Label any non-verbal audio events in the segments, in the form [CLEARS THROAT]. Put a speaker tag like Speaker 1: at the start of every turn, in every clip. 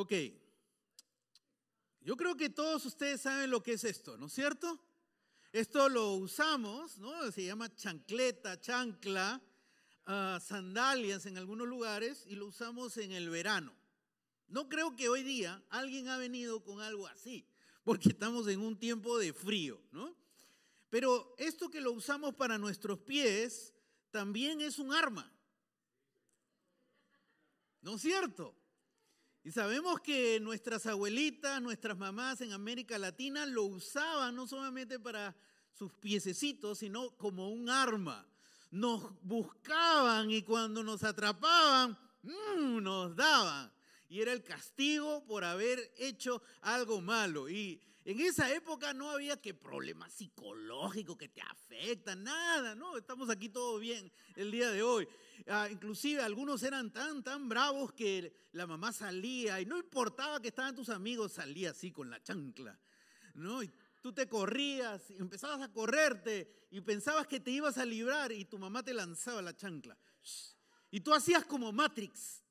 Speaker 1: Ok. Yo creo que todos ustedes saben lo que es esto, ¿no es cierto? Esto lo usamos, ¿no? Se llama chancleta, chancla, ah, sandalias en algunos lugares y lo usamos en el verano. No creo que hoy día alguien ha venido con algo así, porque estamos en un tiempo de frío, ¿no? Pero esto que lo usamos para nuestros pies también es un arma. ¿No es cierto? Y sabemos que nuestras abuelitas, nuestras mamás en América Latina lo usaban no solamente para sus piececitos, sino como un arma. Nos buscaban y cuando nos atrapaban, mm, nos daban. Y era el castigo por haber hecho algo malo. En esa época no había que problemas psicológicos que te afectan, nada, ¿no? Estamos aquí todo bien el día de hoy. Ah, inclusive algunos eran tan, tan bravos que la mamá salía y no importaba que estaban tus amigos, salía así con la chancla, ¿no? Y tú te corrías, empezabas a correrte y pensabas que te ibas a librar y tu mamá te lanzaba la chancla. Y tú hacías como Matrix,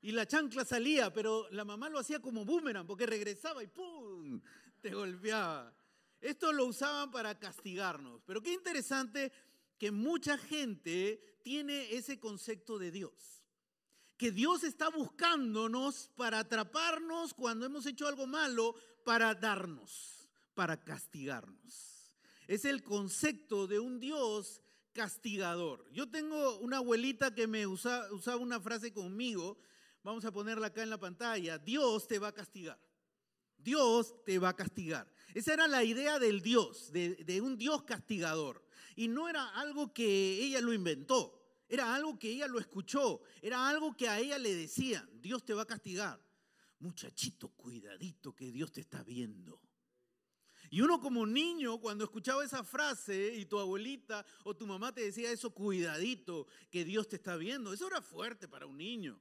Speaker 1: y la chancla salía, pero la mamá lo hacía como boomerang, porque regresaba y ¡pum! te golpeaba. Esto lo usaban para castigarnos. Pero qué interesante que mucha gente tiene ese concepto de Dios. Que Dios está buscándonos para atraparnos cuando hemos hecho algo malo, para darnos, para castigarnos. Es el concepto de un Dios castigador. Yo tengo una abuelita que me usaba una frase conmigo Vamos a ponerla acá en la pantalla. Dios te va a castigar. Dios te va a castigar. Esa era la idea del Dios, de, un Dios castigador. Y no era algo que ella lo inventó, era algo que ella lo escuchó, era algo que a ella le decían, Dios te va a castigar. Muchachito, cuidadito que Dios te está viendo. Y uno como niño, cuando escuchaba esa frase y tu abuelita o tu mamá te decía eso, cuidadito que Dios te está viendo, eso era fuerte para un niño.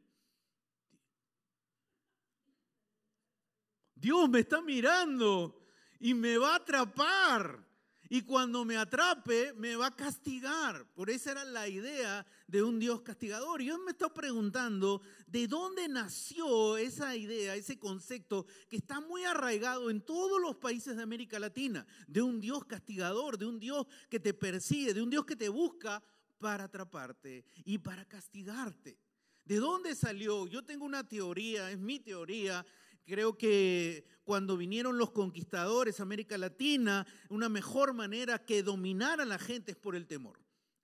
Speaker 1: Dios me está mirando y me va a atrapar. Y cuando me atrape, me va a castigar. Por esa era la idea de un Dios castigador. Yo me estoy preguntando, ¿de dónde nació esa idea, ese concepto que está muy arraigado en todos los países de América Latina? De un Dios castigador, de un Dios que te persigue, de un Dios que te busca para atraparte y para castigarte. ¿De dónde salió? Yo tengo una teoría, es mi teoría, Creo que cuando vinieron los conquistadores a América Latina, una mejor manera que dominar a la gente es por el temor,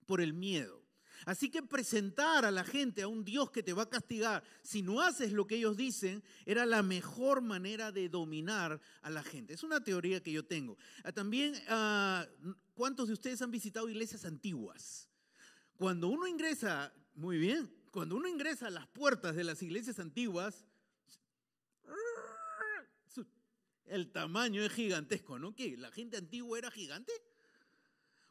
Speaker 1: por el miedo. Así que presentar a la gente a un Dios que te va a castigar si no haces lo que ellos dicen era la mejor manera de dominar a la gente. Es una teoría que yo tengo. Ah, también, ah, ¿cuántos de ustedes han visitado iglesias antiguas? Cuando uno ingresa, muy bien, cuando uno ingresa a las puertas de las iglesias antiguas, el tamaño es gigantesco, ¿no? ¿Qué? ¿La gente antigua era gigante?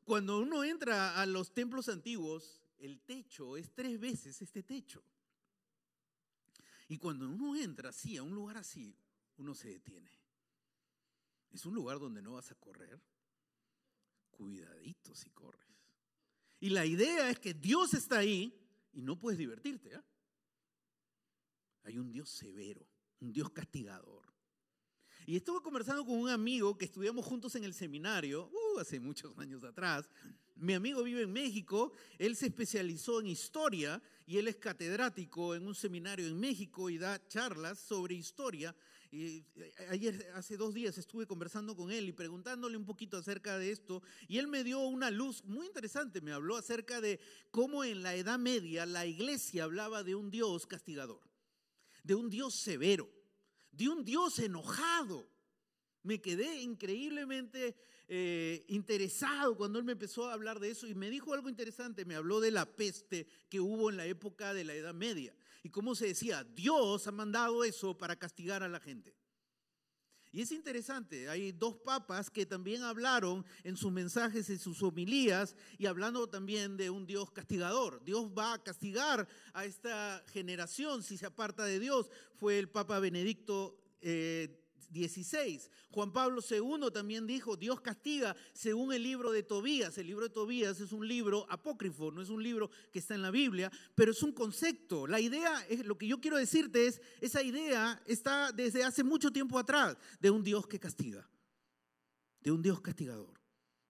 Speaker 1: Cuando uno entra a los templos antiguos, el techo es tres veces este techo. Y cuando uno entra así, a un lugar así, uno se detiene. Es un lugar donde no vas a correr. Cuidadito si corres. Y la idea es que Dios está ahí y no puedes divertirte. ¿ah? Hay un Dios severo, un Dios castigador. Y estuve conversando con un amigo que estudiamos juntos en el seminario, uh, hace muchos años atrás. Mi amigo vive en México, él se especializó en historia y él es catedrático en un seminario en México y da charlas sobre historia. Eh, ayer, hace dos días, estuve conversando con él y preguntándole un poquito acerca de esto. Y él me dio una luz muy interesante. Me habló acerca de cómo en la Edad Media la iglesia hablaba de un Dios castigador, de un Dios severo de un Dios enojado. Me quedé increíblemente eh, interesado cuando él me empezó a hablar de eso y me dijo algo interesante, me habló de la peste que hubo en la época de la Edad Media y cómo se decía, Dios ha mandado eso para castigar a la gente. Y es interesante, hay dos papas que también hablaron en sus mensajes, en sus homilías, y hablando también de un Dios castigador. Dios va a castigar a esta generación si se aparta de Dios. Fue el Papa Benedicto XVI 16. Juan Pablo II también dijo, Dios castiga según el libro de Tobías. El libro de Tobías es un libro apócrifo, no es un libro que está en la Biblia, pero es un concepto. La idea, lo que yo quiero decirte es, esa idea está desde hace mucho tiempo atrás de un Dios que castiga, de un Dios castigador,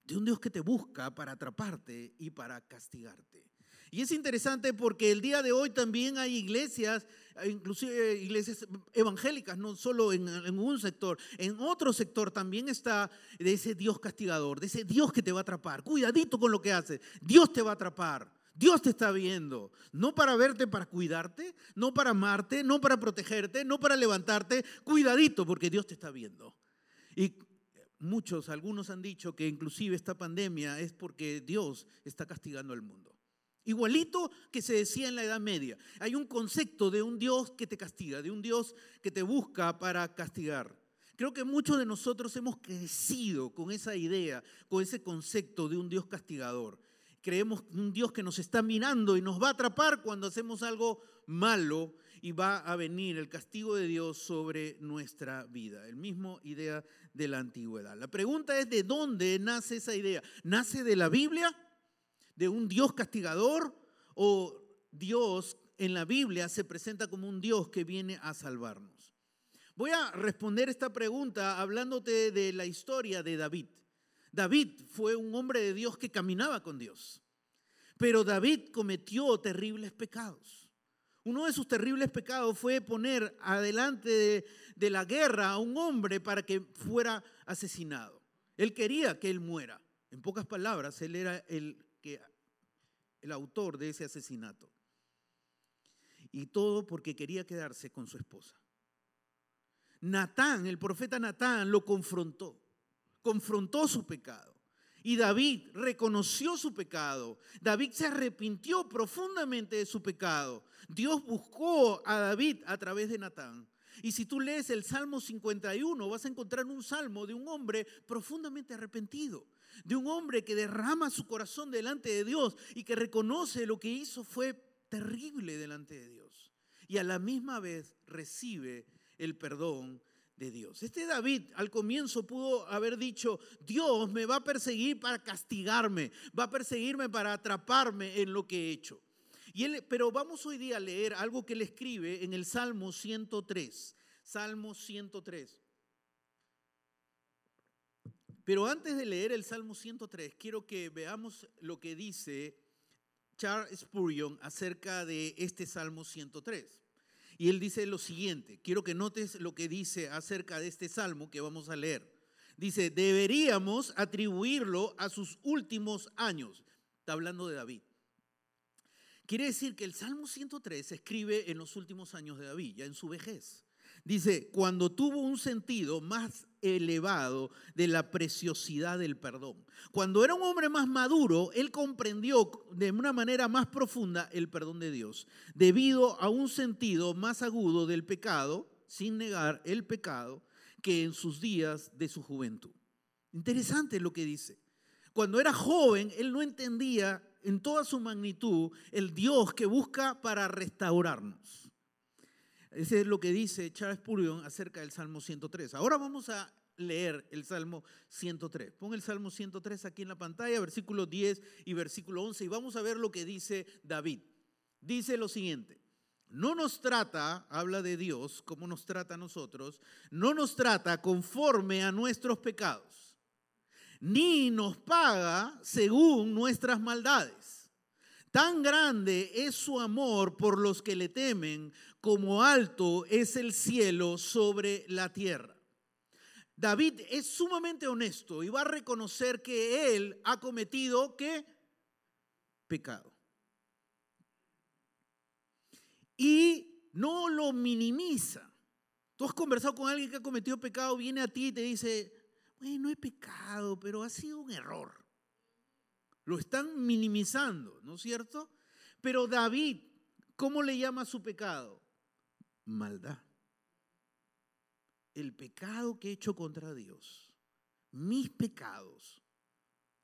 Speaker 1: de un Dios que te busca para atraparte y para castigarte. Y es interesante porque el día de hoy también hay iglesias, inclusive iglesias evangélicas, no solo en, un sector, en otro sector también está de ese Dios castigador, de ese Dios que te va a atrapar. Cuidadito con lo que haces, Dios te va a atrapar. Dios te está viendo, no para verte, para cuidarte, no para amarte, no para protegerte, no para levantarte. Cuidadito porque Dios te está viendo. Y muchos, algunos han dicho que inclusive esta pandemia es porque Dios está castigando al mundo. Igualito que se decía en la Edad Media. Hay un concepto de un Dios que te castiga, de un Dios que te busca para castigar. Creo que muchos de nosotros hemos crecido con esa idea, con ese concepto de un Dios castigador. Creemos un Dios que nos está mirando y nos va a atrapar cuando hacemos algo malo y va a venir el castigo de Dios sobre nuestra vida. El mismo idea de la antigüedad. La pregunta es de dónde nace esa idea. ¿Nace de la Biblia? De un Dios castigador o Dios en la Biblia se presenta como un Dios que viene a salvarnos? Voy a responder esta pregunta hablándote de la historia de David. David fue un hombre de Dios que caminaba con Dios, pero David cometió terribles pecados. Uno de sus terribles pecados fue poner adelante de, la guerra a un hombre para que fuera asesinado. Él quería que él muera. En pocas palabras, él era el el autor de ese asesinato. Y todo porque quería quedarse con su esposa. Natán, el profeta Natán, lo confrontó. Confrontó su pecado. Y David reconoció su pecado. David se arrepintió profundamente de su pecado. Dios buscó a David a través de Natán. Y si tú lees el Salmo 51, vas a encontrar un salmo de un hombre profundamente arrepentido de un hombre que derrama su corazón delante de Dios y que reconoce lo que hizo fue terrible delante de Dios. Y a la misma vez recibe el perdón de Dios. Este David al comienzo pudo haber dicho, Dios me va a perseguir para castigarme, va a perseguirme para atraparme en lo que he hecho. Y él, pero vamos hoy día a leer algo que él escribe en el Salmo 103. Salmo 103. Pero antes de leer el Salmo 103, quiero que veamos lo que dice Charles Spurgeon acerca de este Salmo 103. Y él dice lo siguiente, quiero que notes lo que dice acerca de este Salmo que vamos a leer. Dice, deberíamos atribuirlo a sus últimos años. Está hablando de David. Quiere decir que el Salmo 103 se escribe en los últimos años de David, ya en su vejez. Dice, cuando tuvo un sentido más elevado de la preciosidad del perdón. Cuando era un hombre más maduro, él comprendió de una manera más profunda el perdón de Dios, debido a un sentido más agudo del pecado, sin negar el pecado, que en sus días de su juventud. Interesante lo que dice. Cuando era joven, él no entendía en toda su magnitud el Dios que busca para restaurarnos. Ese es lo que dice Charles Spurgeon acerca del Salmo 103. Ahora vamos a leer el Salmo 103. Pon el Salmo 103 aquí en la pantalla, versículo 10 y versículo 11, y vamos a ver lo que dice David. Dice lo siguiente, no nos trata, habla de Dios, como nos trata a nosotros, no nos trata conforme a nuestros pecados, ni nos paga según nuestras maldades. Tan grande es su amor por los que le temen, como alto es el cielo sobre la tierra. David es sumamente honesto y va a reconocer que él ha cometido qué? Pecado. Y no lo minimiza. Tú has conversado con alguien que ha cometido pecado, viene a ti y te dice, bueno, no he pecado, pero ha sido un error. Lo están minimizando, ¿no es cierto? Pero David, ¿cómo le llama su pecado? Maldad. El pecado que he hecho contra Dios, mis pecados,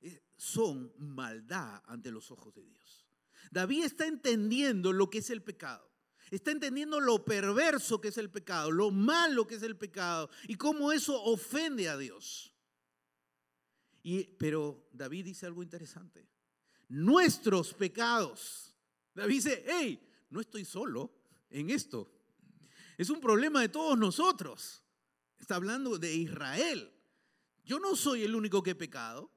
Speaker 1: eh, son maldad ante los ojos de Dios. David está entendiendo lo que es el pecado. Está entendiendo lo perverso que es el pecado, lo malo que es el pecado y cómo eso ofende a Dios. Pero David dice algo interesante. Nuestros pecados. David dice, hey, no estoy solo en esto. Es un problema de todos nosotros. Está hablando de Israel. Yo no soy el único que he pecado.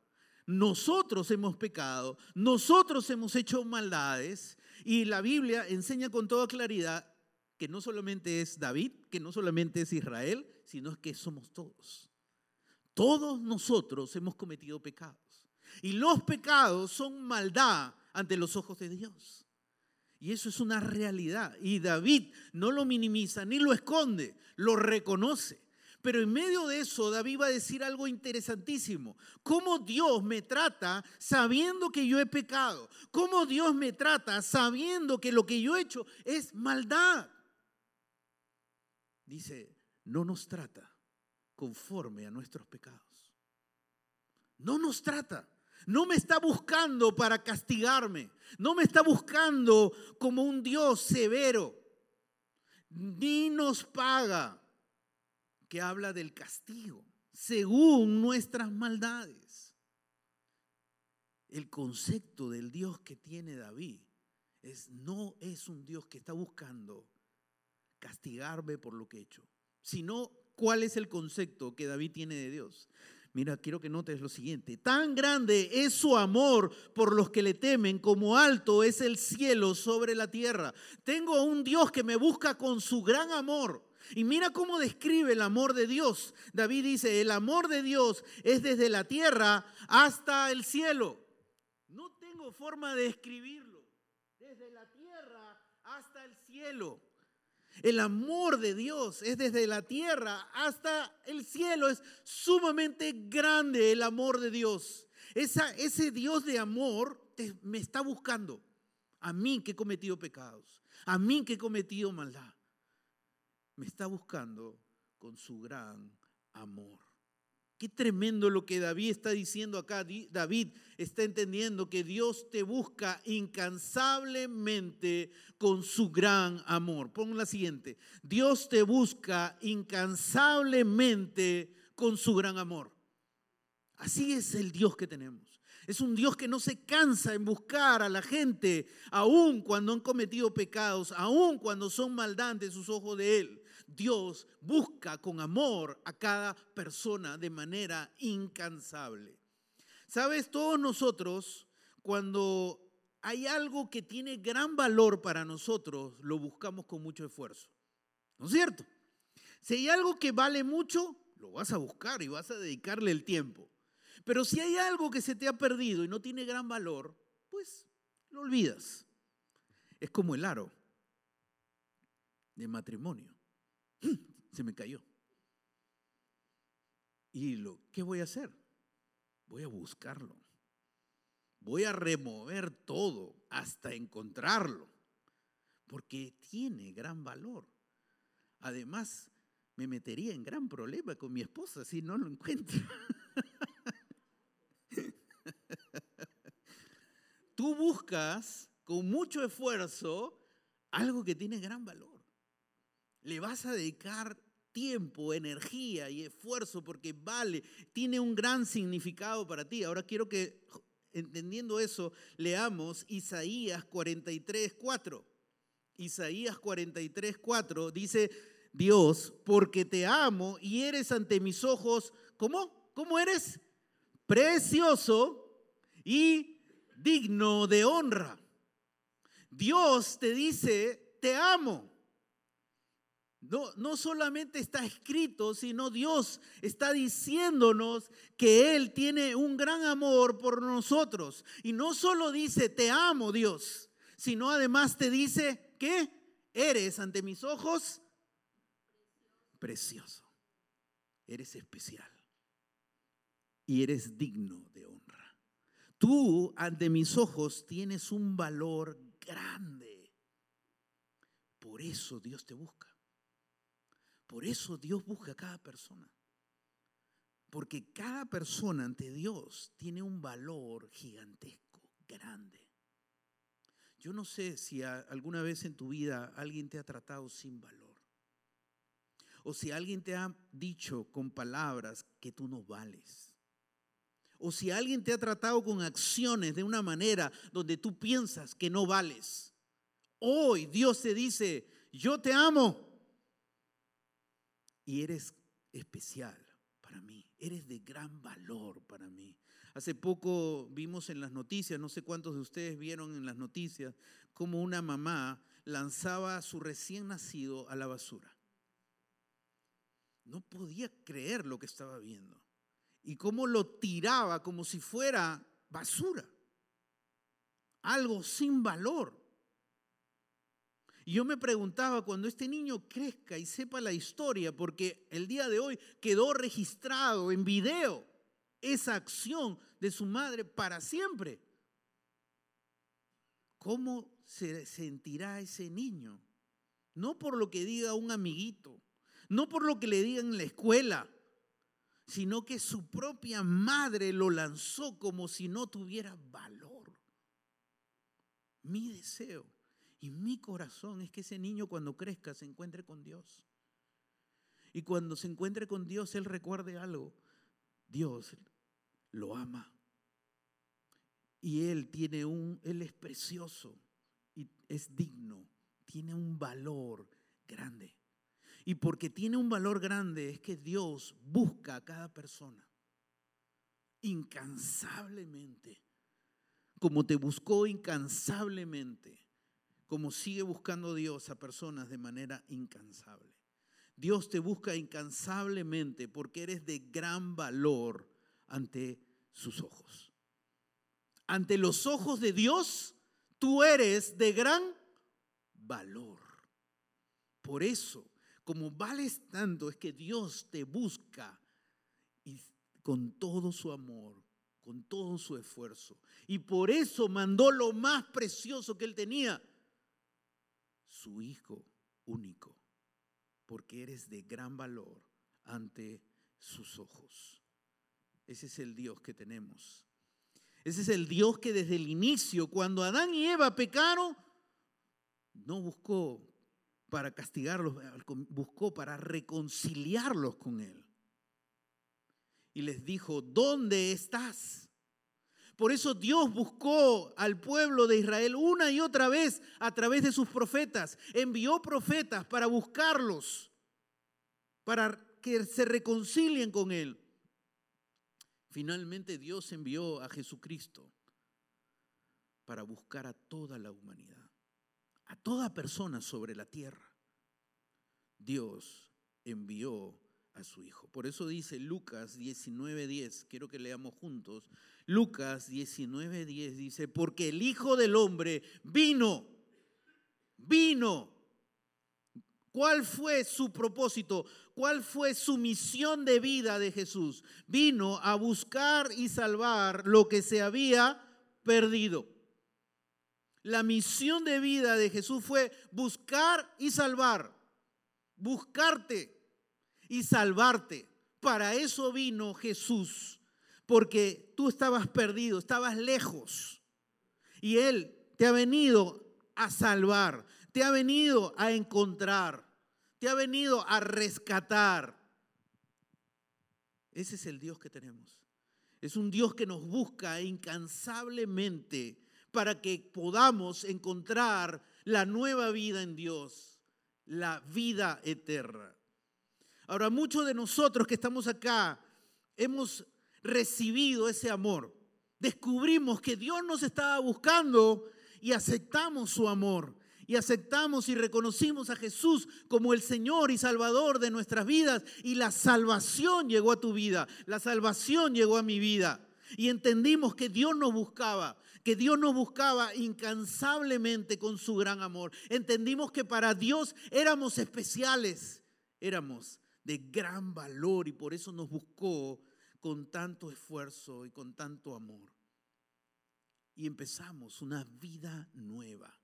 Speaker 1: Nosotros hemos pecado, nosotros hemos hecho maldades y la Biblia enseña con toda claridad que no solamente es David, que no solamente es Israel, sino que somos todos. Todos nosotros hemos cometido pecados. Y los pecados son maldad ante los ojos de Dios. Y eso es una realidad. Y David no lo minimiza ni lo esconde, lo reconoce. Pero en medio de eso, David va a decir algo interesantísimo. Cómo Dios me trata sabiendo que yo he pecado. Cómo Dios me trata sabiendo que lo que yo he hecho es maldad. Dice, no nos trata conforme a nuestros pecados. No nos trata. No me está buscando para castigarme. No me está buscando como un Dios severo. Ni nos paga que habla del castigo según nuestras maldades. El concepto del Dios que tiene David es no es un Dios que está buscando castigarme por lo que he hecho, sino cuál es el concepto que David tiene de Dios. Mira, quiero que notes lo siguiente. Tan grande es su amor por los que le temen como alto es el cielo sobre la tierra. Tengo un Dios que me busca con su gran amor. Y mira cómo describe el amor de Dios. David dice, el amor de Dios es desde la tierra hasta el cielo. No tengo forma de describirlo. Desde la tierra hasta el cielo. El amor de Dios es desde la tierra hasta el cielo. Es sumamente grande el amor de Dios. Esa, ese Dios de amor me está buscando. A mí que he cometido pecados. A mí que he cometido maldad me está buscando con su gran amor. Qué tremendo lo que David está diciendo acá. David está entendiendo que Dios te busca incansablemente con su gran amor. Pon la siguiente. Dios te busca incansablemente con su gran amor. Así es el Dios que tenemos. Es un Dios que no se cansa en buscar a la gente, aun cuando han cometido pecados, aun cuando son maldantes sus ojos de Él. Dios busca con amor a cada persona de manera incansable. Sabes, todos nosotros, cuando hay algo que tiene gran valor para nosotros, lo buscamos con mucho esfuerzo. ¿No es cierto? Si hay algo que vale mucho, lo vas a buscar y vas a dedicarle el tiempo. Pero si hay algo que se te ha perdido y no tiene gran valor, pues lo olvidas. Es como el aro de matrimonio. [CLEARS THROAT] Se me cayó. ¿Y lo qué voy a hacer? Voy a buscarlo. Voy a remover todo hasta encontrarlo, porque tiene gran valor. Además, me metería en gran problema con mi esposa si no lo encuentro. [LAUGHS] Tú buscas con mucho esfuerzo algo que tiene gran valor le vas a dedicar tiempo, energía y esfuerzo porque vale, tiene un gran significado para ti. Ahora quiero que, entendiendo eso, leamos Isaías 43, 4. Isaías 43, 4 dice, Dios, porque te amo y eres ante mis ojos, ¿cómo? ¿Cómo eres? Precioso y digno de honra. Dios te dice, te amo. No, no solamente está escrito, sino Dios está diciéndonos que Él tiene un gran amor por nosotros. Y no solo dice, te amo Dios, sino además te dice que eres ante mis ojos precioso. Eres especial. Y eres digno de honra. Tú ante mis ojos tienes un valor grande. Por eso Dios te busca. Por eso Dios busca a cada persona. Porque cada persona ante Dios tiene un valor gigantesco, grande. Yo no sé si alguna vez en tu vida alguien te ha tratado sin valor. O si alguien te ha dicho con palabras que tú no vales. O si alguien te ha tratado con acciones de una manera donde tú piensas que no vales. Hoy Dios te dice, yo te amo. Y eres especial para mí. Eres de gran valor para mí. Hace poco vimos en las noticias, no sé cuántos de ustedes vieron en las noticias, cómo una mamá lanzaba a su recién nacido a la basura. No podía creer lo que estaba viendo. Y cómo lo tiraba como si fuera basura. Algo sin valor. Y yo me preguntaba, cuando este niño crezca y sepa la historia, porque el día de hoy quedó registrado en video, esa acción de su madre para siempre. ¿Cómo se sentirá ese niño? No por lo que diga un amiguito, no por lo que le digan en la escuela, sino que su propia madre lo lanzó como si no tuviera valor. Mi deseo y mi corazón es que ese niño cuando crezca se encuentre con Dios. Y cuando se encuentre con Dios, Él recuerde algo. Dios lo ama. Y Él tiene un, Él es precioso y es digno, tiene un valor grande. Y porque tiene un valor grande es que Dios busca a cada persona incansablemente, como te buscó incansablemente, como sigue buscando Dios a personas de manera incansable. Dios te busca incansablemente porque eres de gran valor ante sus ojos. Ante los ojos de Dios, tú eres de gran valor. Por eso, como vales tanto, es que Dios te busca y con todo su amor, con todo su esfuerzo. Y por eso mandó lo más precioso que él tenía, su Hijo único, porque eres de gran valor ante sus ojos. Ese es el Dios que tenemos. Ese es el Dios que desde el inicio, cuando Adán y Eva pecaron, no buscó para castigarlos, buscó para reconciliarlos con Él. Y les dijo, ¿dónde estás? Por eso Dios buscó al pueblo de Israel una y otra vez a través de sus profetas. Envió profetas para buscarlos, para que se reconcilien con Él. Finalmente Dios envió a Jesucristo para buscar a toda la humanidad, a toda persona sobre la tierra. Dios envió a su Hijo. Por eso dice Lucas 19:10, quiero que leamos juntos. Lucas 19:10 dice, porque el Hijo del Hombre vino, vino ¿Cuál fue su propósito? ¿Cuál fue su misión de vida de Jesús? Vino a buscar y salvar lo que se había perdido. La misión de vida de Jesús fue buscar y salvar. Buscarte y salvarte. Para eso vino Jesús. Porque tú estabas perdido, estabas lejos. Y Él te ha venido a salvar te ha venido a encontrar, te ha venido a rescatar. Ese es el Dios que tenemos. Es un Dios que nos busca incansablemente para que podamos encontrar la nueva vida en Dios, la vida eterna. Ahora, muchos de nosotros que estamos acá hemos recibido ese amor. Descubrimos que Dios nos estaba buscando y aceptamos su amor. Y aceptamos y reconocimos a Jesús como el Señor y Salvador de nuestras vidas. Y la salvación llegó a tu vida, la salvación llegó a mi vida. Y entendimos que Dios nos buscaba, que Dios nos buscaba incansablemente con su gran amor. Entendimos que para Dios éramos especiales, éramos de gran valor y por eso nos buscó con tanto esfuerzo y con tanto amor. Y empezamos una vida nueva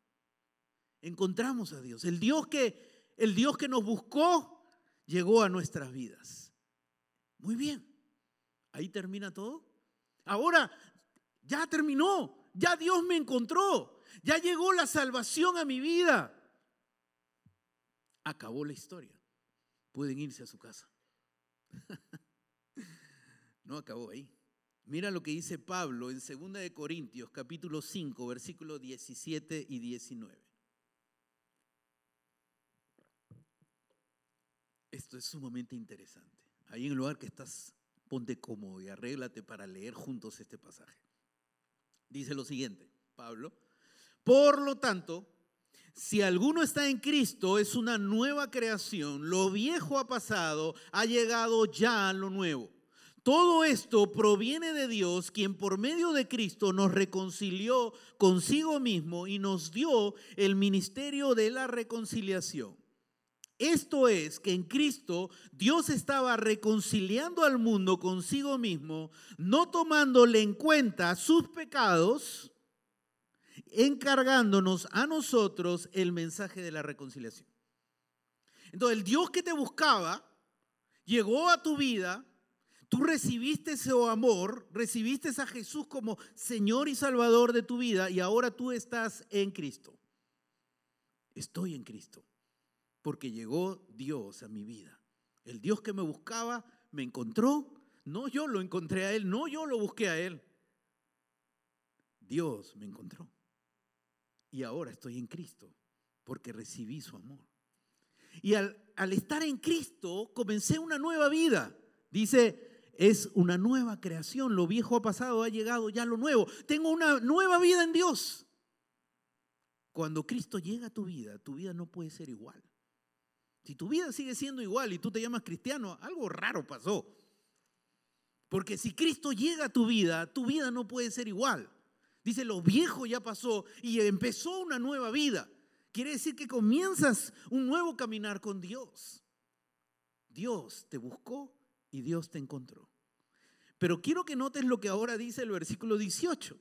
Speaker 1: encontramos a Dios. El Dios que, el Dios que nos buscó llegó a nuestras vidas. Muy bien. Ahí termina todo. Ahora ya terminó. Ya Dios me encontró. ya llegó la salvación a mi vida. Acabó la historia. Pueden irse a su casa. [LAUGHS] no acabó ahí. Mira lo que dice Pablo en 2 de Corintios capítulo 5, versículos 17 y 19. Esto es sumamente interesante. Ahí en el lugar que estás, ponte cómodo y arréglate para leer juntos este pasaje. Dice lo siguiente, Pablo. Por lo tanto, si alguno está en Cristo, es una nueva creación. Lo viejo ha pasado, ha llegado ya lo nuevo. Todo esto proviene de Dios, quien por medio de Cristo nos reconcilió consigo mismo y nos dio el ministerio de la reconciliación. Esto es que en Cristo Dios estaba reconciliando al mundo consigo mismo, no tomándole en cuenta sus pecados, encargándonos a nosotros el mensaje de la reconciliación. Entonces el Dios que te buscaba llegó a tu vida, tú recibiste ese amor, recibiste a Jesús como Señor y Salvador de tu vida y ahora tú estás en Cristo. Estoy en Cristo porque llegó Dios a mi vida. El Dios que me buscaba me encontró. No yo lo encontré a Él, no yo lo busqué a Él. Dios me encontró. Y ahora estoy en Cristo porque recibí su amor. Y al, estar en Cristo comencé una nueva vida. Dice, es una nueva creación. Lo viejo ha pasado, ha llegado ya lo nuevo. Tengo una nueva vida en Dios. Cuando Cristo llega a tu vida, tu vida no puede ser igual. Si tu vida sigue siendo igual y tú te llamas cristiano, algo raro pasó. Porque si Cristo llega a tu vida, tu vida no puede ser igual. Dice, lo viejo ya pasó y empezó una nueva vida. Quiere decir que comienzas un nuevo caminar con Dios. Dios te buscó y Dios te encontró. Pero quiero que notes lo que ahora dice el versículo 18.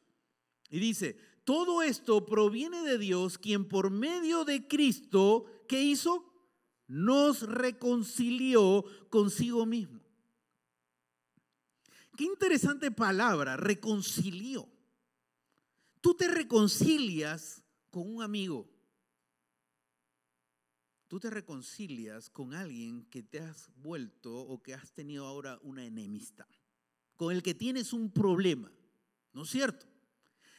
Speaker 1: Y dice, todo esto proviene de Dios, quien por medio de Cristo, ¿qué hizo? nos reconcilió consigo mismo. Qué interesante palabra, reconcilió. Tú te reconcilias con un amigo. Tú te reconcilias con alguien que te has vuelto o que has tenido ahora una enemistad, con el que tienes un problema, ¿no es cierto?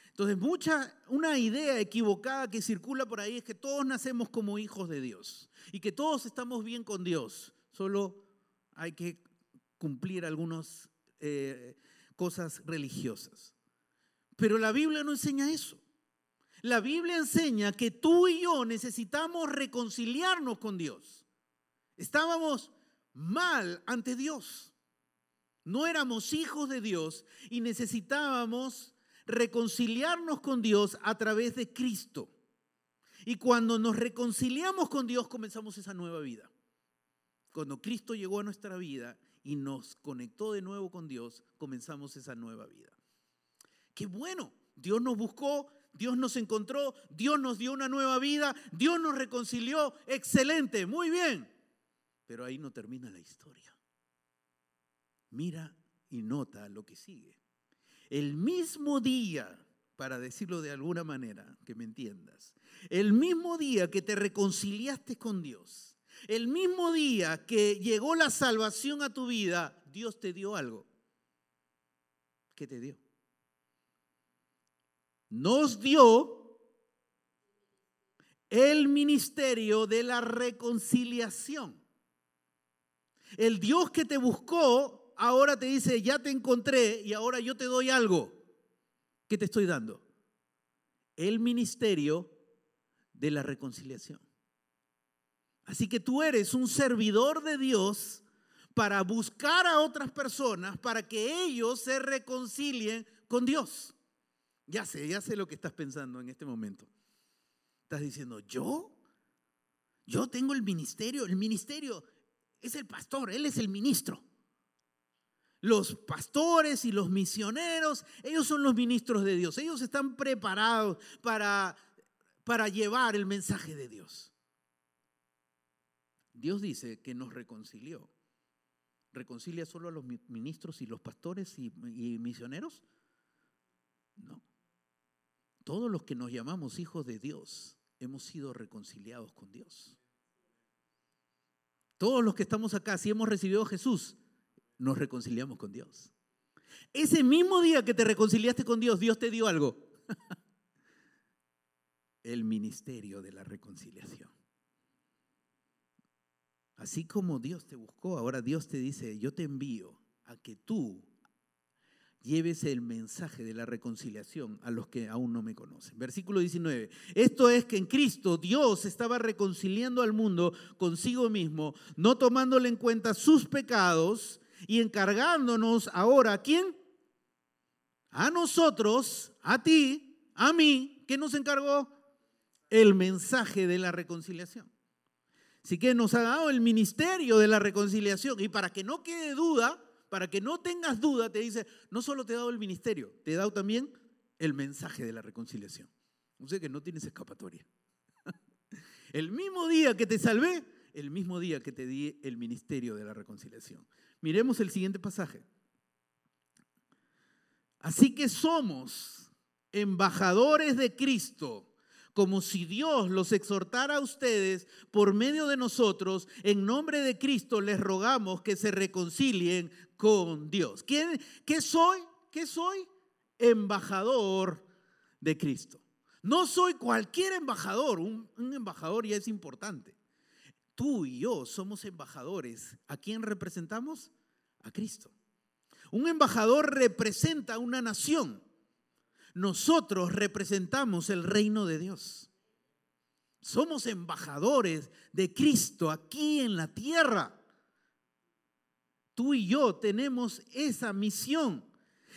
Speaker 1: Entonces, mucha, una idea equivocada que circula por ahí es que todos nacemos como hijos de Dios y que todos estamos bien con Dios. Solo hay que cumplir algunas eh, cosas religiosas. Pero la Biblia no enseña eso. La Biblia enseña que tú y yo necesitamos reconciliarnos con Dios. Estábamos mal ante Dios. No éramos hijos de Dios y necesitábamos reconciliarnos con Dios a través de Cristo. Y cuando nos reconciliamos con Dios comenzamos esa nueva vida. Cuando Cristo llegó a nuestra vida y nos conectó de nuevo con Dios, comenzamos esa nueva vida. Qué bueno, Dios nos buscó, Dios nos encontró, Dios nos dio una nueva vida, Dios nos reconcilió, excelente, muy bien. Pero ahí no termina la historia. Mira y nota lo que sigue. El mismo día, para decirlo de alguna manera, que me entiendas, el mismo día que te reconciliaste con Dios, el mismo día que llegó la salvación a tu vida, Dios te dio algo. ¿Qué te dio? Nos dio el ministerio de la reconciliación. El Dios que te buscó ahora te dice, ya te encontré y ahora yo te doy algo. ¿Qué te estoy dando? El ministerio de la reconciliación. Así que tú eres un servidor de Dios para buscar a otras personas para que ellos se reconcilien con Dios. Ya sé, ya sé lo que estás pensando en este momento. Estás diciendo, ¿yo? Yo tengo el ministerio. El ministerio es el pastor, él es el ministro. Los pastores y los misioneros, ellos son los ministros de Dios. Ellos están preparados para, para llevar el mensaje de Dios. Dios dice que nos reconcilió. ¿Reconcilia solo a los ministros y los pastores y, y misioneros? No. Todos los que nos llamamos hijos de Dios hemos sido reconciliados con Dios. Todos los que estamos acá, si hemos recibido a Jesús, nos reconciliamos con Dios. Ese mismo día que te reconciliaste con Dios, Dios te dio algo. [LAUGHS] El ministerio de la reconciliación. Así como Dios te buscó, ahora Dios te dice, yo te envío a que tú lleves el mensaje de la reconciliación a los que aún no me conocen. Versículo 19. Esto es que en Cristo Dios estaba reconciliando al mundo consigo mismo, no tomándole en cuenta sus pecados y encargándonos ahora a quién? A nosotros, a ti, a mí, ¿qué nos encargó? El mensaje de la reconciliación. Así que nos ha dado el ministerio de la reconciliación. Y para que no quede duda, para que no tengas duda, te dice, no solo te he dado el ministerio, te he dado también el mensaje de la reconciliación. O sea que no tienes escapatoria. [LAUGHS] El mismo día que te salvé, el mismo día que te di el ministerio de la reconciliación. Miremos el siguiente pasaje. Así que somos embajadores de Cristo como si Dios los exhortara a ustedes por medio de nosotros, en nombre de Cristo les rogamos que se reconcilien con Dios. ¿Quién, ¿Qué soy? ¿Qué soy? Embajador de Cristo. No soy cualquier embajador, un, un embajador ya es importante. Tú y yo somos embajadores. ¿A quién representamos? A Cristo. Un embajador representa una nación nosotros representamos el reino de Dios. Somos embajadores de Cristo aquí en la tierra. Tú y yo tenemos esa misión.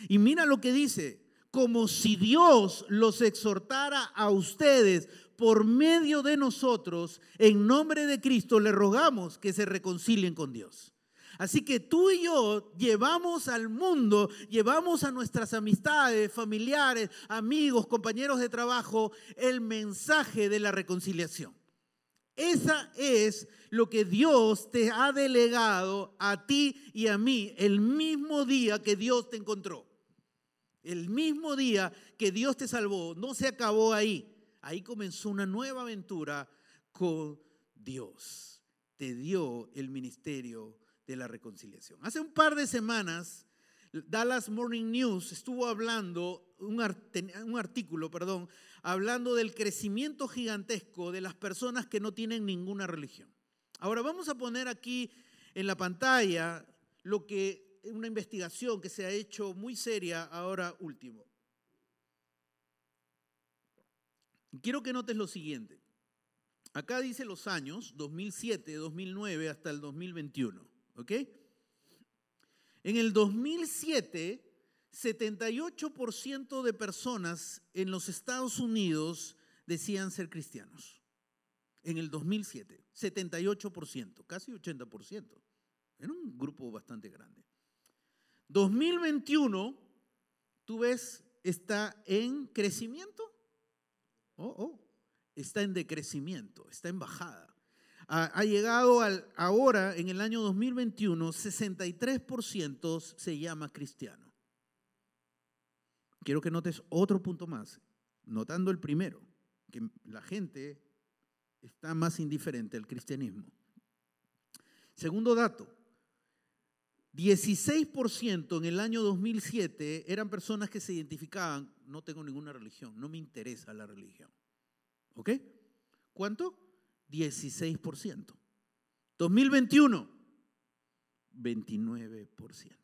Speaker 1: Y mira lo que dice, como si Dios los exhortara a ustedes por medio de nosotros, en nombre de Cristo, le rogamos que se reconcilien con Dios. Así que tú y yo llevamos al mundo, llevamos a nuestras amistades, familiares, amigos, compañeros de trabajo, el mensaje de la reconciliación. Esa es lo que Dios te ha delegado a ti y a mí el mismo día que Dios te encontró. El mismo día que Dios te salvó, no se acabó ahí. Ahí comenzó una nueva aventura con Dios. Te dio el ministerio de la reconciliación. Hace un par de semanas, Dallas Morning News estuvo hablando, un, un artículo, perdón, hablando del crecimiento gigantesco de las personas que no tienen ninguna religión. Ahora vamos a poner aquí en la pantalla lo que una investigación que se ha hecho muy seria ahora último. Quiero que notes lo siguiente. Acá dice los años, 2007, 2009 hasta el 2021. ¿Ok? En el 2007, 78% de personas en los Estados Unidos decían ser cristianos. En el 2007, 78%, casi 80%. Era un grupo bastante grande. 2021, tú ves, está en crecimiento. Oh, oh, está en decrecimiento, está en bajada ha, llegado al, ahora, en el año 2021, 63% se llama cristiano. Quiero que notes otro punto más, notando el primero, que la gente está más indiferente al cristianismo. Segundo dato, 16% en el año 2007 eran personas que se identificaban, no tengo ninguna religión, no me interesa la religión. ¿Ok? ¿Cuánto? 16%. 2021, 29%.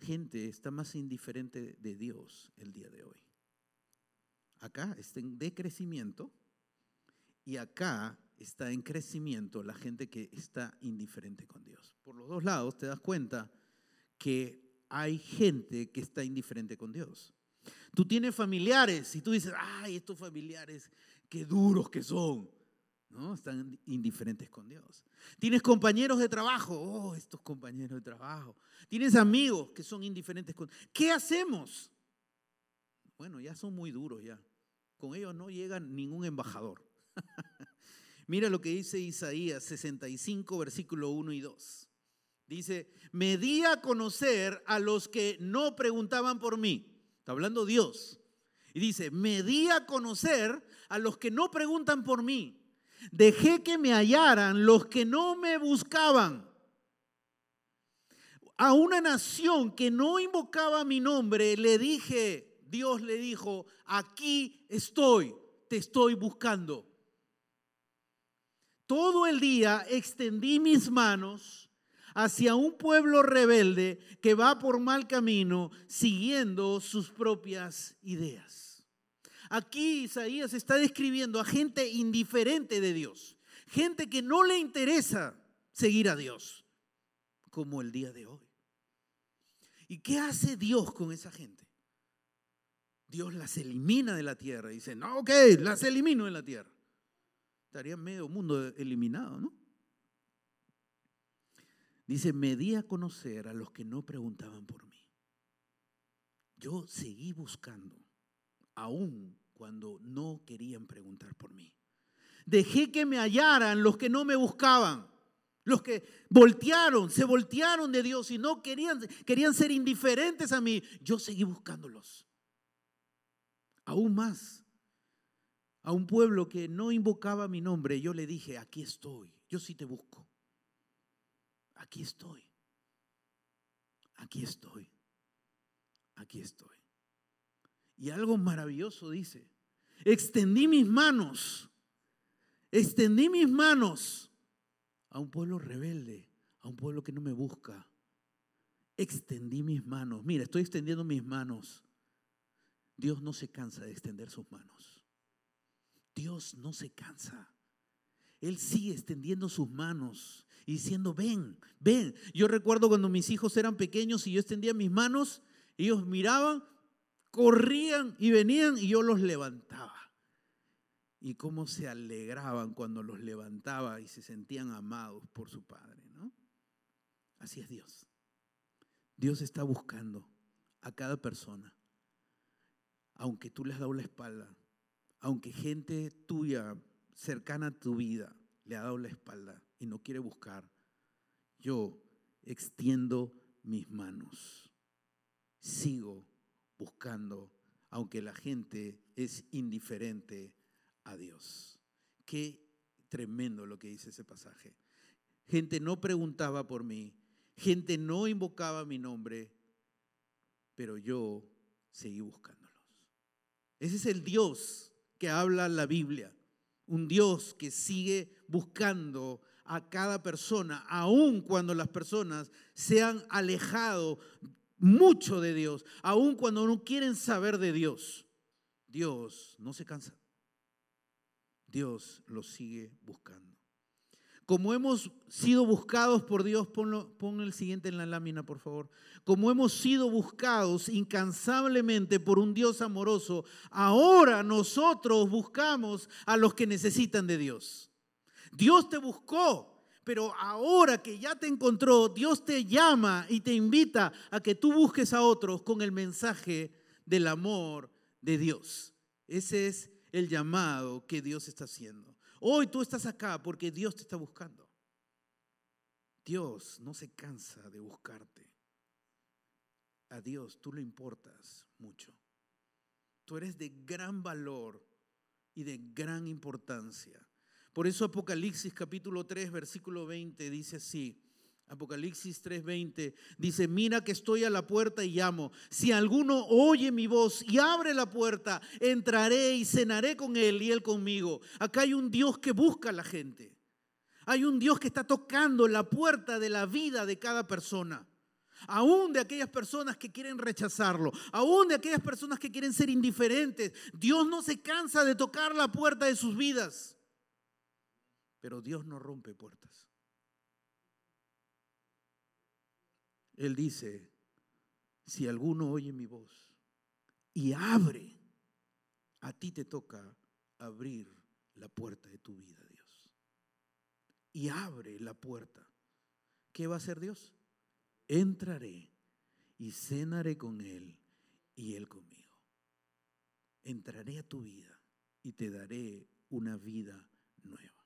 Speaker 1: Gente está más indiferente de Dios el día de hoy. Acá está en decrecimiento y acá está en crecimiento la gente que está indiferente con Dios. Por los dos lados te das cuenta que hay gente que está indiferente con Dios. Tú tienes familiares y tú dices, ay, estos familiares qué duros que son. ¿no? Están indiferentes con Dios. Tienes compañeros de trabajo, oh, estos compañeros de trabajo. Tienes amigos que son indiferentes con ¿Qué hacemos? Bueno, ya son muy duros ya. Con ellos no llega ningún embajador. [LAUGHS] Mira lo que dice Isaías 65, versículo 1 y 2. Dice, me di a conocer a los que no preguntaban por mí. Está hablando Dios Y dice, me di a conocer a los que no preguntan por mí. Dejé que me hallaran los que no me buscaban. A una nación que no invocaba mi nombre, le dije, Dios le dijo, aquí estoy, te estoy buscando. Todo el día extendí mis manos hacia un pueblo rebelde que va por mal camino siguiendo sus propias ideas. Aquí Isaías está describiendo a gente indiferente de Dios, gente que no le interesa seguir a Dios, como el día de hoy. ¿Y qué hace Dios con esa gente? Dios las elimina de la tierra. Dice, no, ok, las elimino de la tierra. Estaría medio mundo eliminado, ¿no? Dice, me di a conocer a los que no preguntaban por mí. Yo seguí buscando, aún cuando no querían preguntar por mí. Dejé que me hallaran los que no me buscaban, los que voltearon, se voltearon de Dios y no querían, querían ser indiferentes a mí. Yo seguí buscándolos. Aún más, a un pueblo que no invocaba mi nombre, yo le dije, aquí estoy, yo sí te busco aquí estoy, aquí estoy, aquí estoy. Y algo maravilloso dice, extendí mis manos, extendí mis manos a un pueblo rebelde, a un pueblo que no me busca. Extendí mis manos. Mira, estoy extendiendo mis manos. Dios no se cansa de extender sus manos. Dios no se cansa. Él sigue extendiendo sus manos y diciendo, ven, ven. Yo recuerdo cuando mis hijos eran pequeños y yo extendía mis manos, ellos miraban, corrían y venían y yo los levantaba. Y cómo se alegraban cuando los levantaba y se sentían amados por su Padre, ¿no? Así es Dios. Dios está buscando a cada persona, aunque tú les has dado la espalda, aunque gente tuya cercana a tu vida le ha dado la espalda y no quiere buscar, yo extiendo mis manos. Sigo buscando, aunque la gente es indiferente a Dios. Qué tremendo lo que dice ese pasaje. Gente no preguntaba por mí, gente no invocaba mi nombre, pero yo seguí buscándolos. Ese es el Dios que habla la Biblia un Dios que sigue buscando a cada persona, aun cuando las personas se han alejado mucho de Dios, aun cuando no quieren saber de Dios. Dios no se cansa. Dios los sigue buscando. Como hemos sido buscados por Dios, pon el siguiente en la lámina, por favor. Como hemos sido buscados incansablemente por un Dios amoroso, ahora nosotros buscamos a los que necesitan de Dios. Dios te buscó, pero ahora que ya te encontró, Dios te llama y te invita a que tú busques a otros con el mensaje del amor de Dios. Ese es el llamado que Dios está haciendo. Hoy tú estás acá porque Dios te está buscando. Dios no se cansa de buscarte. A Dios tú le importas mucho. Tú eres de gran valor y de gran importancia. Por eso Apocalipsis capítulo 3 versículo 20 dice así. Apocalipsis 3:20 dice, mira que estoy a la puerta y llamo. Si alguno oye mi voz y abre la puerta, entraré y cenaré con él y él conmigo. Acá hay un Dios que busca a la gente. Hay un Dios que está tocando la puerta de la vida de cada persona. Aún de aquellas personas que quieren rechazarlo, aún de aquellas personas que quieren ser indiferentes. Dios no se cansa de tocar la puerta de sus vidas. Pero Dios no rompe puertas. Él dice, si alguno oye mi voz y abre, a ti te toca abrir la puerta de tu vida, Dios. Y abre la puerta. ¿Qué va a hacer Dios? Entraré y cenaré con Él y Él conmigo. Entraré a tu vida y te daré una vida nueva.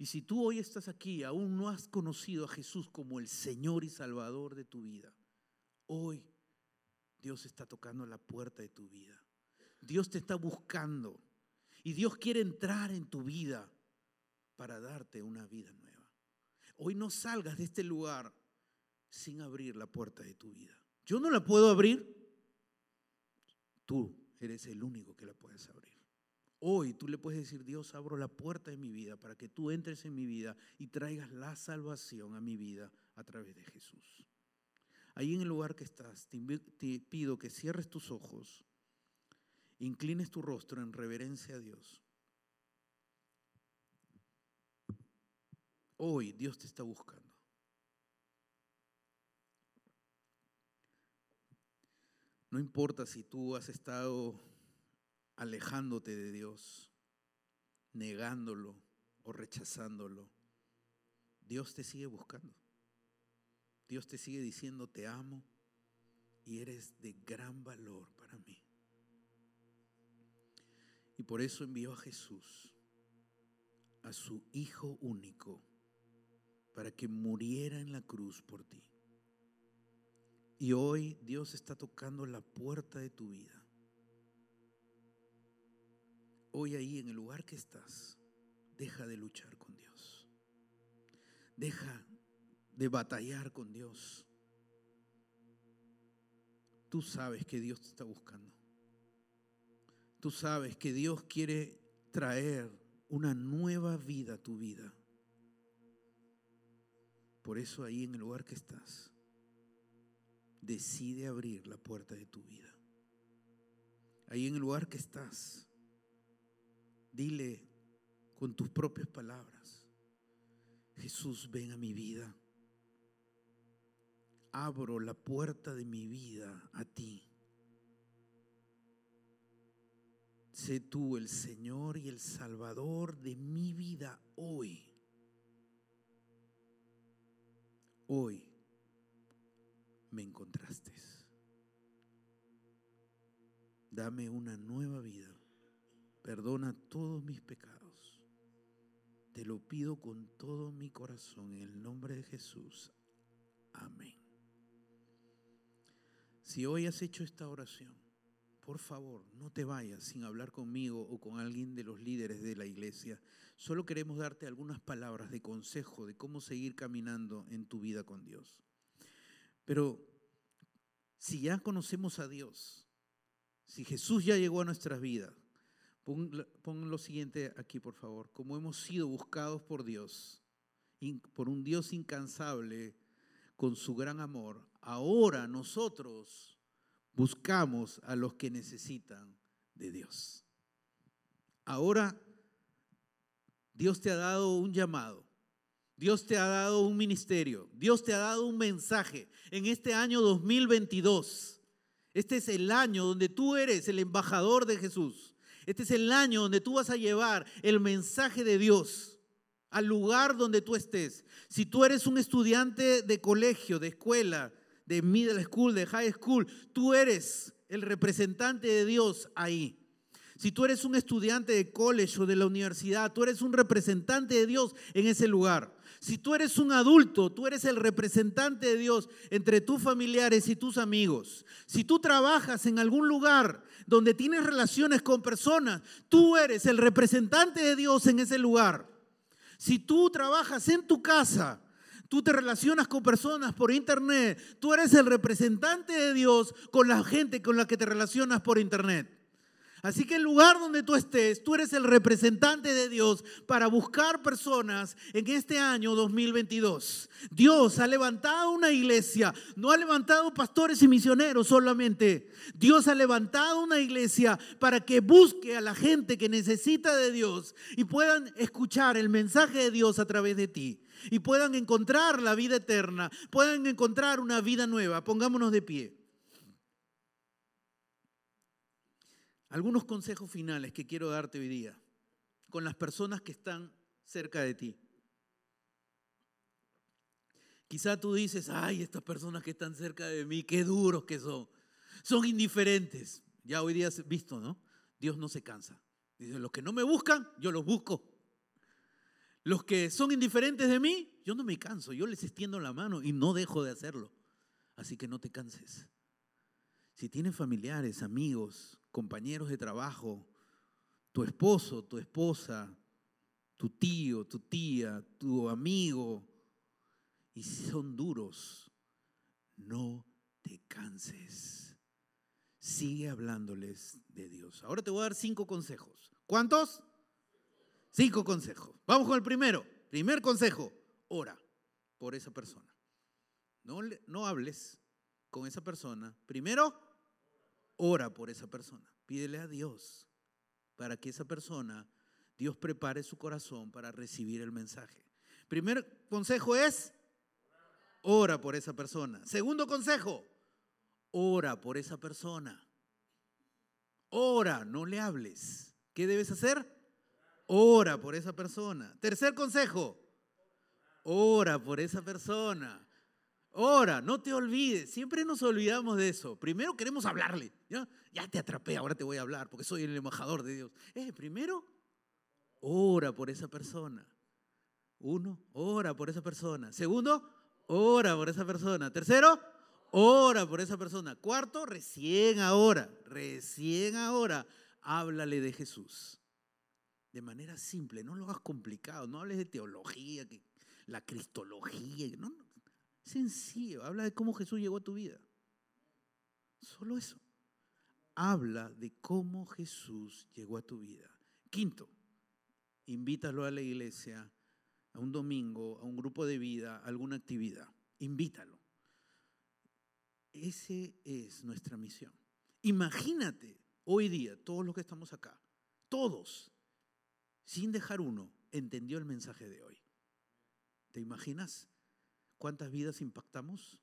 Speaker 1: Y si tú hoy estás aquí, aún no has conocido a Jesús como el Señor y Salvador de tu vida, hoy Dios está tocando la puerta de tu vida. Dios te está buscando. Y Dios quiere entrar en tu vida para darte una vida nueva. Hoy no salgas de este lugar sin abrir la puerta de tu vida. Yo no la puedo abrir. Tú eres el único que la puedes abrir. Hoy tú le puedes decir, Dios, abro la puerta de mi vida para que tú entres en mi vida y traigas la salvación a mi vida a través de Jesús. Ahí en el lugar que estás, te pido que cierres tus ojos, inclines tu rostro en reverencia a Dios. Hoy Dios te está buscando. No importa si tú has estado alejándote de Dios, negándolo o rechazándolo. Dios te sigue buscando. Dios te sigue diciendo, te amo y eres de gran valor para mí. Y por eso envió a Jesús, a su Hijo único, para que muriera en la cruz por ti. Y hoy Dios está tocando la puerta de tu vida. Hoy ahí en el lugar que estás, deja de luchar con Dios. Deja de batallar con Dios. Tú sabes que Dios te está buscando. Tú sabes que Dios quiere traer una nueva vida a tu vida. Por eso ahí en el lugar que estás, decide abrir la puerta de tu vida. Ahí en el lugar que estás, dile con tus propias palabras, Jesús, ven a mi vida. Abro la puerta de mi vida a ti. Sé tú el Señor y el Salvador de mi vida hoy. Hoy me encontraste. Dame una nueva vida. Perdona todos mis pecados. Te lo pido con todo mi corazón en el nombre de Jesús. Amén. Si hoy has hecho esta oración, por favor, no te vayas sin hablar conmigo o con alguien de los líderes de la iglesia. Solo queremos darte algunas palabras de consejo de cómo seguir caminando en tu vida con Dios. Pero si ya conocemos a Dios, si Jesús ya llegó a nuestras vidas, pon, lo siguiente aquí, por favor. Como hemos sido buscados por Dios, por un Dios incansable, con su gran amor, ahora nosotros buscamos a los que necesitan de Dios. Ahora Dios te ha dado un llamado. Dios te ha dado un ministerio, Dios te ha dado un mensaje en este año 2022. Este es el año donde tú eres el embajador de Jesús. Este es el año donde tú vas a llevar el mensaje de Dios al lugar donde tú estés. Si tú eres un estudiante de colegio, de escuela, de middle school, de high school, tú eres el representante de Dios ahí. Si tú eres un estudiante de college o de la universidad, tú eres un representante de Dios en ese lugar. Si tú eres un adulto, tú eres el representante de Dios entre tus familiares y tus amigos. Si tú trabajas en algún lugar donde tienes relaciones con personas, tú eres el representante de Dios en ese lugar. Si tú trabajas en tu casa, tú te relacionas con personas por internet, tú eres el representante de Dios con la gente con la que te relacionas por internet. Así que el lugar donde tú estés, tú eres el representante de Dios para buscar personas en este año 2022. Dios ha levantado una iglesia, no ha levantado pastores y misioneros solamente. Dios ha levantado una iglesia para que busque a la gente que necesita de Dios y puedan escuchar el mensaje de Dios a través de ti. Y puedan encontrar la vida eterna, puedan encontrar una vida nueva. Pongámonos de pie. Algunos consejos finales que quiero darte hoy día con las personas que están cerca de ti. Quizá tú dices, ay, estas personas que están cerca de mí, qué duros que son. Son indiferentes. Ya hoy día has visto, ¿no? Dios no se cansa. Dice, los que no me buscan, yo los busco. Los que son indiferentes de mí, yo no me canso. Yo les extiendo la mano y no dejo de hacerlo. Así que no te canses. Si tienes familiares, amigos, compañeros de trabajo, tu esposo, tu esposa, tu tío, tu tía, tu amigo, y si son duros, no te canses. Sigue hablándoles de Dios. Ahora te voy a dar cinco consejos. ¿Cuántos? Cinco consejos. Vamos con el primero. Primer consejo, ora por esa persona. No, no hables con esa persona. Primero, ora por esa persona. Pídele a Dios para que esa persona, Dios prepare su corazón para recibir el mensaje. Primer consejo es, ora por esa persona. Segundo consejo, ora por esa persona. Ora, no le hables. ¿Qué debes hacer? Ora por esa persona. Tercer consejo, ora por esa persona. Ora, no te olvides. Siempre nos olvidamos de eso. Primero queremos hablarle. Ya, ya te atrapé, ahora te voy a hablar porque soy el embajador de Dios. Eh, primero, ora por esa persona. Uno, ora por esa persona. Segundo, ora por esa persona. Tercero, ora por esa persona. Cuarto, recién ahora, recién ahora, háblale de Jesús. De manera simple, no lo hagas complicado, no hables de teología, la cristología, no, no, sencillo, habla de cómo Jesús llegó a tu vida. Solo eso. Habla de cómo Jesús llegó a tu vida. Quinto, invítalo a la iglesia, a un domingo, a un grupo de vida, a alguna actividad. Invítalo. Esa es nuestra misión. Imagínate hoy día, todos los que estamos acá, todos, sin dejar uno, entendió el mensaje de hoy. ¿Te imaginas cuántas vidas impactamos?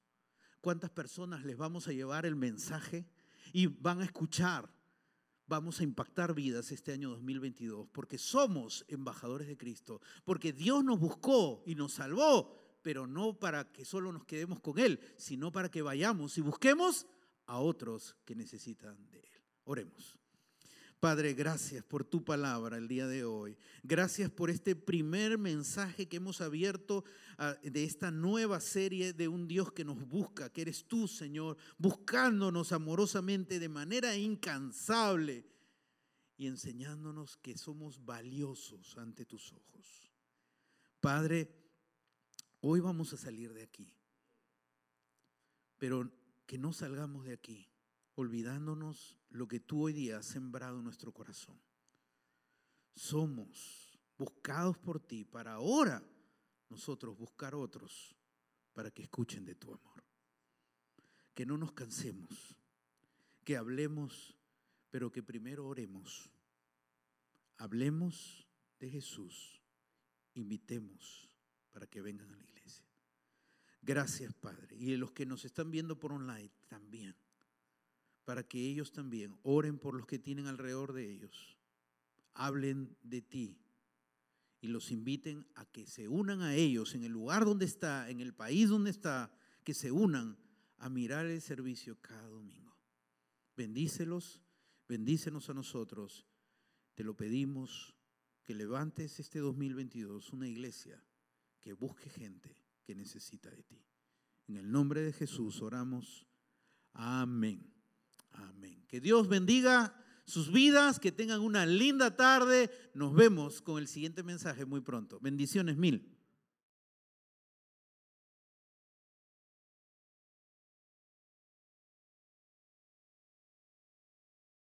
Speaker 1: ¿Cuántas personas les vamos a llevar el mensaje y van a escuchar? Vamos a impactar vidas este año 2022 porque somos embajadores de Cristo, porque Dios nos buscó y nos salvó, pero no para que solo nos quedemos con Él, sino para que vayamos y busquemos a otros que necesitan de Él. Oremos. Padre, gracias por tu palabra el día de hoy. Gracias por este primer mensaje que hemos abierto ah, de esta nueva serie de un Dios que nos busca, que eres tú, Señor, buscándonos amorosamente de manera incansable y enseñándonos que somos valiosos ante tus ojos. Padre, hoy vamos a salir de aquí, pero que no salgamos de aquí olvidándonos lo que tú hoy día has sembrado en nuestro corazón. Somos buscados por ti para ahora nosotros buscar otros para que escuchen de tu amor. Que no nos cansemos, que hablemos, pero que primero oremos. Hablemos de Jesús, invitemos para que vengan a la iglesia. Gracias, Padre. Y los que nos están viendo por online también para que ellos también oren por los que tienen alrededor de ellos, hablen de ti y los inviten a que se unan a ellos en el lugar donde está, en el país donde está, que se unan a mirar el servicio cada domingo. Bendícelos, bendícenos a nosotros. Te lo pedimos que levantes este 2022 una iglesia que busque gente que necesita de ti. En el nombre de Jesús oramos. Amén. Amén. Que Dios bendiga sus vidas, que tengan una linda tarde. Nos vemos con el siguiente mensaje muy pronto. Bendiciones mil.